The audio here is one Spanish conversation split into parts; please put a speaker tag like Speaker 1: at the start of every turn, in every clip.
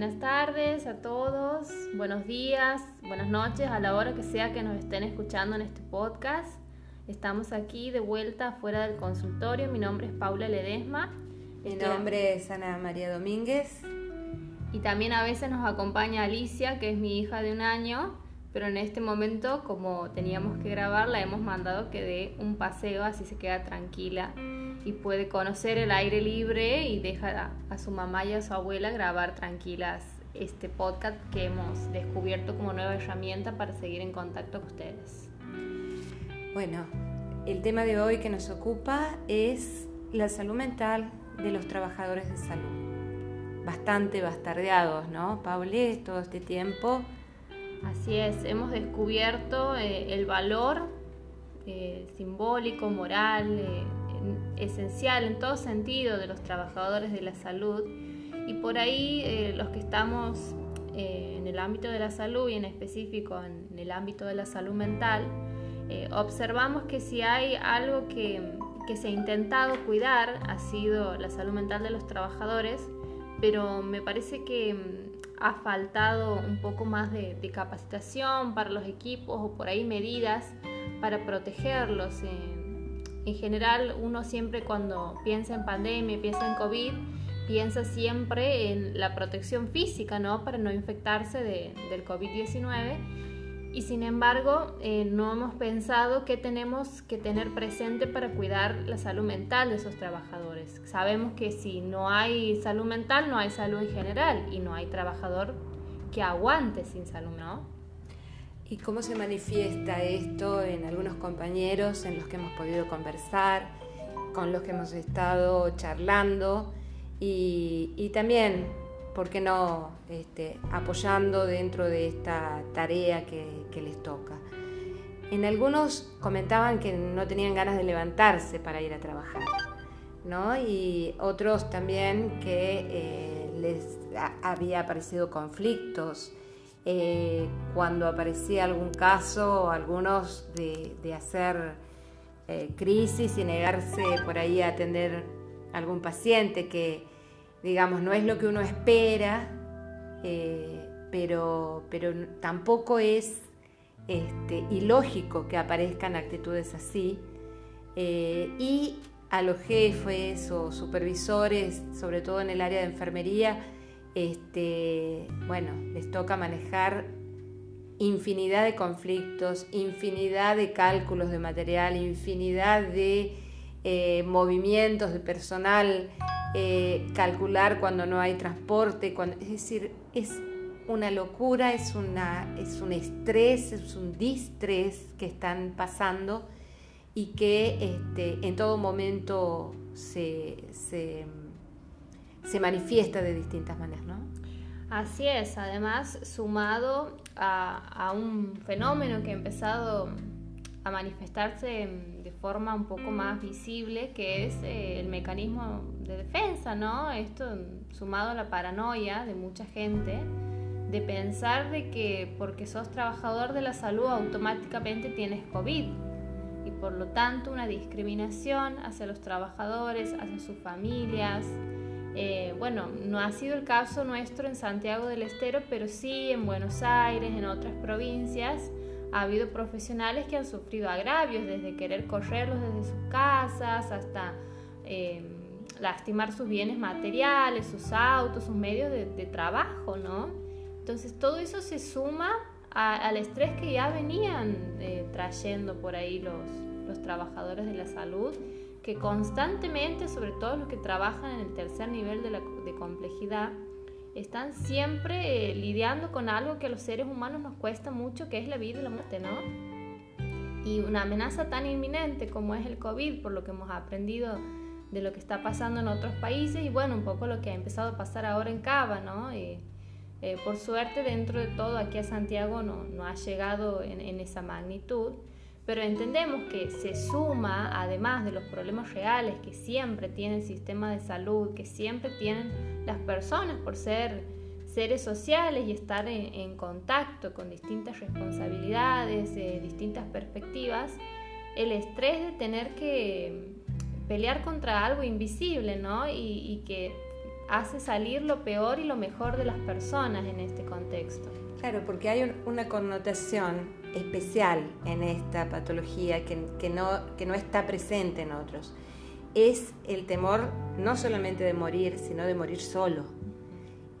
Speaker 1: Buenas tardes a todos, buenos días, buenas noches, a la hora que sea que nos estén escuchando en este podcast. Estamos aquí de vuelta fuera del consultorio. Mi nombre es Paula Ledesma.
Speaker 2: Mi nombre es Ana María Domínguez.
Speaker 1: Y también a veces nos acompaña Alicia, que es mi hija de un año, pero en este momento, como teníamos que grabar, la hemos mandado que dé un paseo, así se queda tranquila y puede conocer el aire libre y deja a, su mamá y a su abuela grabar tranquilas este podcast que hemos descubierto como nueva herramienta para seguir en contacto con ustedes.
Speaker 2: Bueno, el tema de hoy que nos ocupa es la salud mental de los trabajadores de salud. Bastante bastardeados, ¿no, Paule, todo este tiempo?
Speaker 1: Así es, hemos descubierto eh, el valor eh, simbólico, moral, eh, esencial en todo sentido de los trabajadores de la salud. Y por ahí eh, los que estamos eh, en el ámbito de la salud y en específico en el ámbito de la salud mental, eh, observamos que si hay algo que, que, se ha intentado cuidar ha sido la salud mental de los trabajadores, pero me parece que mm, ha faltado un poco más de, de capacitación para los equipos o por ahí medidas para protegerlos en general uno siempre cuando piensa en pandemia, piensa en COVID, piensa siempre en la protección física, ¿no? Para no infectarse de, del COVID-19. Y sin embargo, eh, no hemos pensado que tenemos que tener presente para cuidar la salud mental de esos trabajadores. Sabemos que si no hay salud mental, no hay salud en general y no hay trabajador que aguante sin salud, ¿no?
Speaker 2: ¿Y cómo se manifiesta esto en algunos compañeros en los que hemos podido conversar, con los que hemos estado charlando y, también, ¿por qué no?, este, apoyando dentro de esta tarea que, les toca. En algunos comentaban que no tenían ganas de levantarse para ir a trabajar, ¿no? Y otros también que eh, les había aparecido conflictos eh, cuando aparecía algún caso, algunos de, hacer eh, crisis y negarse por ahí a atender algún paciente que, digamos, no es lo que uno espera, eh, pero, pero tampoco es este, ilógico que aparezcan actitudes así. y a los jefes o supervisores, sobre todo en el área de enfermería, este, bueno, les toca manejar infinidad de conflictos, infinidad de cálculos de material, infinidad de eh, movimientos de personal, eh, calcular cuando no hay transporte, cuando, es decir, es una locura, es, un estrés, es un distrés que están pasando y que este, en todo momento se manifiesta de distintas maneras, ¿no?
Speaker 1: Así es, además sumado a, un fenómeno que ha empezado a manifestarse de forma un poco más visible, que es eh, el mecanismo de defensa, ¿no? Esto sumado a la paranoia de mucha gente de pensar de que porque sos trabajador de la salud automáticamente tienes COVID y por lo tanto una discriminación hacia los trabajadores, hacia sus familias, eh, bueno, no ha sido el caso nuestro en Santiago del Estero, pero sí en Buenos Aires, en otras provincias, ha habido profesionales que han sufrido agravios, desde querer correrlos desde sus casas hasta em, lastimar sus bienes materiales, sus autos, sus medios de, trabajo, ¿no? Entonces todo eso se suma al estrés que ya venían eh, trayendo por ahí los, los trabajadores de la salud que constantemente, sobre todo los que trabajan en el tercer nivel de, complejidad, están siempre eh, lidiando con algo que a los seres humanos nos cuesta mucho, que es la vida y la muerte, ¿no? Y una amenaza tan inminente como es el COVID, por lo que hemos aprendido de lo que está pasando en otros países y bueno, un poco lo que ha empezado a pasar ahora en Cava, ¿no? Eh, eh, por suerte, dentro de todo, aquí a Santiago no, no ha llegado en esa magnitud pero entendemos que se suma, además de los problemas reales que siempre tiene el sistema de salud, que siempre tienen las personas por ser seres sociales y estar en, contacto con distintas responsabilidades, eh, distintas perspectivas, el estrés de tener que pelear contra algo invisible, ¿no? Y, y que hace salir lo peor y lo mejor de las personas en este contexto.
Speaker 2: Claro, porque hay una connotación especial en esta patología que, no, que no está presente en otros. Es el temor no solamente de morir, sino de morir solo.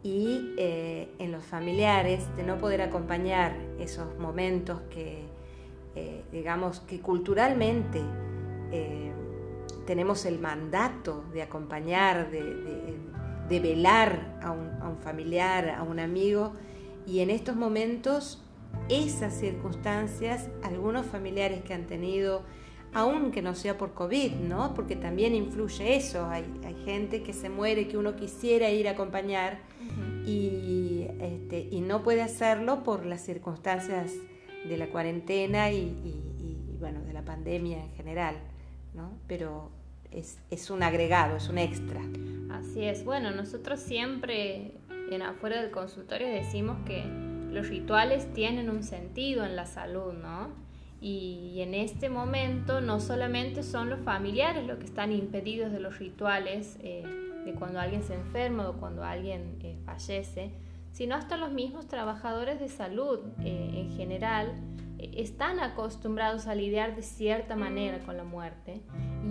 Speaker 2: Y eh, en los familiares, de no poder acompañar esos momentos que, eh, digamos, que culturalmente eh, tenemos el mandato de acompañar, de, velar a un, familiar, a un amigo, y en estos momentos esas circunstancias, algunos familiares que han tenido, aunque no sea por COVID, ¿no? Porque también influye eso, hay, gente que se muere, que uno quisiera ir a acompañar y, este, y no puede hacerlo por las circunstancias de la cuarentena y, bueno, de la pandemia en general, ¿no? Pero es, es, un agregado, es un extra.
Speaker 1: Así es. Bueno, nosotros siempre en afuera del consultorio decimos que los rituales tienen un sentido en la salud, ¿no? Y, en este momento no solamente son los familiares los que están impedidos de los rituales eh, de cuando alguien se enferma o cuando alguien eh, fallece, sino hasta los mismos trabajadores de salud eh, en general están acostumbrados a lidiar de cierta manera con la muerte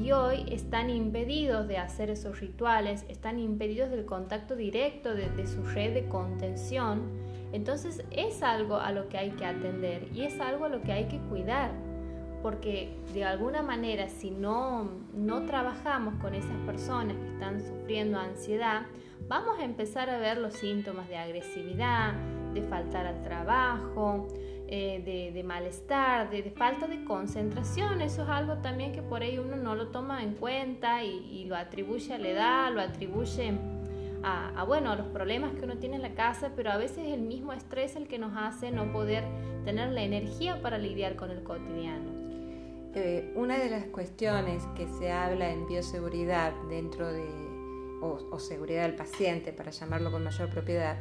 Speaker 1: y hoy están impedidos de hacer esos rituales, están impedidos del contacto directo de su red de contención. Entonces es algo a lo que hay que atender y es algo a lo que hay que cuidar porque de alguna manera si no, no trabajamos con esas personas que están sufriendo ansiedad, vamos a empezar a ver los síntomas de agresividad, de faltar al trabajo, eh, de, malestar, de, falta de concentración. Eso es algo también que por ahí uno no lo toma en cuenta y, lo atribuye a la edad, lo atribuye a, bueno, a los problemas que uno tiene en la casa, pero a veces el mismo estrés el que nos hace no poder tener la energía para lidiar con el cotidiano.
Speaker 2: Eh, una de las cuestiones que se habla en bioseguridad dentro de o, seguridad del paciente, para llamarlo con mayor propiedad,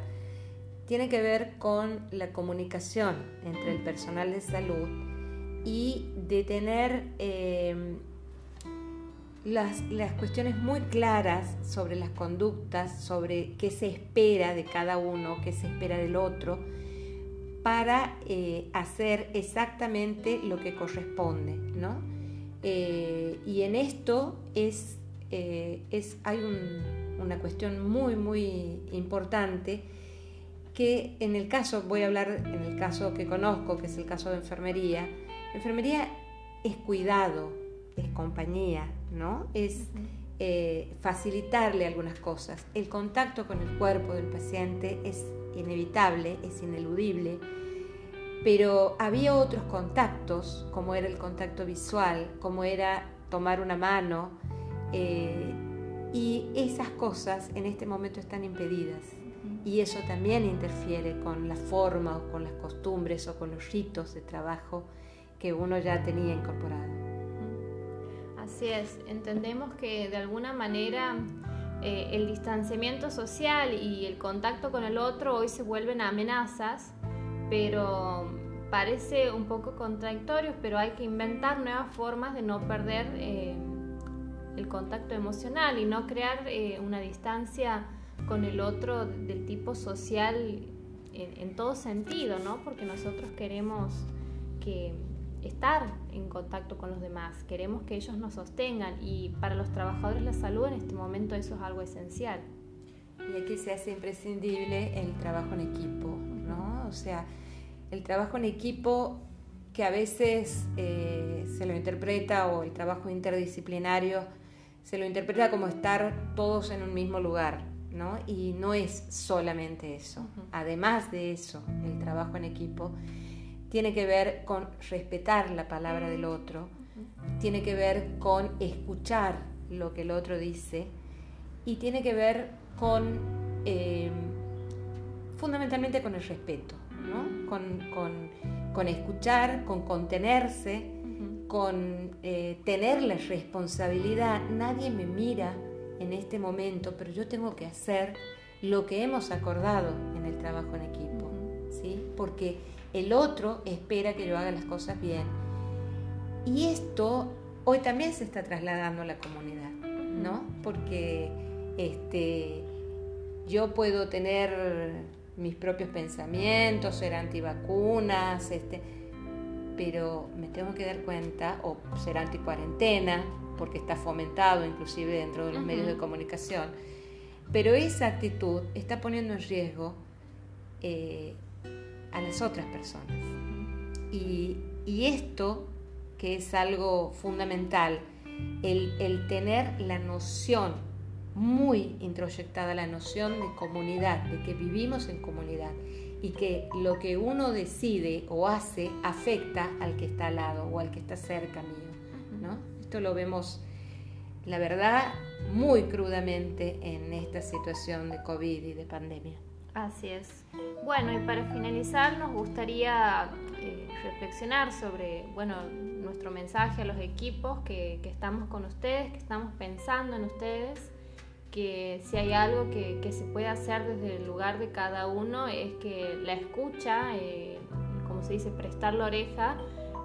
Speaker 2: tiene que ver con la comunicación entre el personal de salud y de tener eh, las, cuestiones muy claras sobre las conductas, sobre qué se espera de cada uno, qué se espera del otro, para eh, hacer exactamente lo que corresponde. ¿no? Eh, y en esto es eh, es, hay una cuestión muy, muy importante que en el caso, voy a hablar en el caso que conozco, que es el caso de enfermería, enfermería es cuidado, es compañía, ¿no? Es eh, facilitarle algunas cosas. El contacto con el cuerpo del paciente es inevitable, es ineludible, pero había otros contactos, como era el contacto visual, como era tomar una mano, eh, y esas cosas en este momento están impedidas. Y eso también interfiere con la forma o con las costumbres o con los ritos de trabajo que uno ya tenía incorporado.
Speaker 1: Así es, entendemos que de alguna manera eh, el distanciamiento social y el contacto con el otro hoy se vuelven amenazas, pero parece un poco contradictorio, pero hay que inventar nuevas formas de no perder eh, el contacto emocional y no crear eh, una distancia con el otro del tipo social en, todo sentido, ¿no? Porque nosotros queremos que estar en contacto con los demás, queremos que ellos nos sostengan y para los trabajadores la salud en este momento eso es algo esencial.
Speaker 2: Y aquí se hace imprescindible el trabajo en equipo, ¿no? O sea, el trabajo en equipo que a veces eh, se lo interpreta o el trabajo interdisciplinario se lo interpreta como estar todos en un mismo lugar, ¿no? Y no es solamente eso. Además de eso, el trabajo en equipo tiene que ver con respetar la palabra del otro, tiene que ver con escuchar lo que el otro dice y tiene que ver con, eh, fundamentalmente con el respeto, ¿no? con escuchar, con contenerse con eh, tener la responsabilidad, nadie me mira en este momento, pero yo tengo que hacer lo que hemos acordado en el trabajo en equipo, ¿sí? Porque el otro espera que yo haga las cosas bien. Y esto hoy también se está trasladando a la comunidad, ¿no? Porque este, yo puedo tener mis propios pensamientos, ser antivacunas, este, pero me tengo que dar cuenta, o ser anticuarentena, porque está fomentado inclusive dentro de los medios de comunicación, pero esa actitud está poniendo en riesgo eh, a las otras personas. Y, esto, que es algo fundamental, el, el tener la noción muy introyectada la noción de comunidad, de que vivimos en comunidad y que lo que uno decide o hace afecta al que está al lado o al que está cerca mío. ¿no? Esto lo vemos, la verdad, muy crudamente en esta situación de COVID y de pandemia.
Speaker 1: Así es. Bueno, y para finalizar nos gustaría eh, reflexionar sobre, bueno, nuestro mensaje a los equipos que, estamos con ustedes, que estamos pensando en ustedes que si hay algo que, se puede hacer desde el lugar de cada uno es que la escucha, eh, como se dice, prestar la oreja,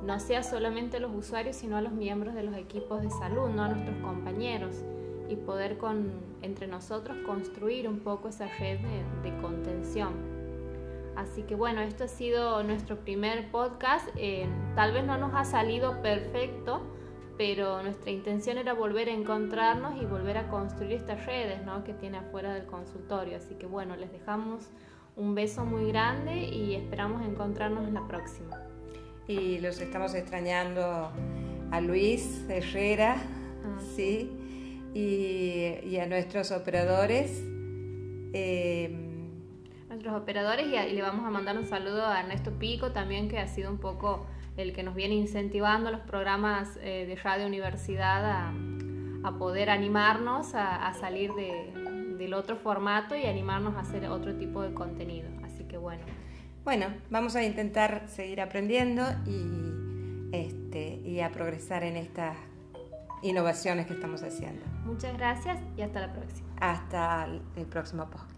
Speaker 1: no sea solamente a los usuarios, sino a los miembros de los equipos de salud, no a nuestros compañeros, y poder con, entre nosotros construir un poco esa red de, contención. Así que bueno, esto ha sido nuestro primer podcast. Eh, tal vez no nos ha salido perfecto, pero nuestra intención era volver a encontrarnos y volver a construir estas redes ¿no? que tiene afuera del consultorio. Así que bueno, les dejamos un beso muy grande y esperamos encontrarnos en la próxima.
Speaker 2: Y los estamos extrañando a Luis Herrera, ah. ¿sí? Y, a nuestros operadores.
Speaker 1: Eh, nuestros operadores y, y le vamos a mandar un saludo a Ernesto Pico también que ha sido un poco el que nos viene incentivando los programas eh, de radio universidad a, poder animarnos a, salir del otro formato y animarnos a hacer otro tipo de contenido. Así que bueno.
Speaker 2: Bueno, vamos a intentar seguir aprendiendo y, este, y a progresar en estas innovaciones que estamos haciendo.
Speaker 1: Muchas gracias y hasta la próxima.
Speaker 2: Hasta el próximo podcast.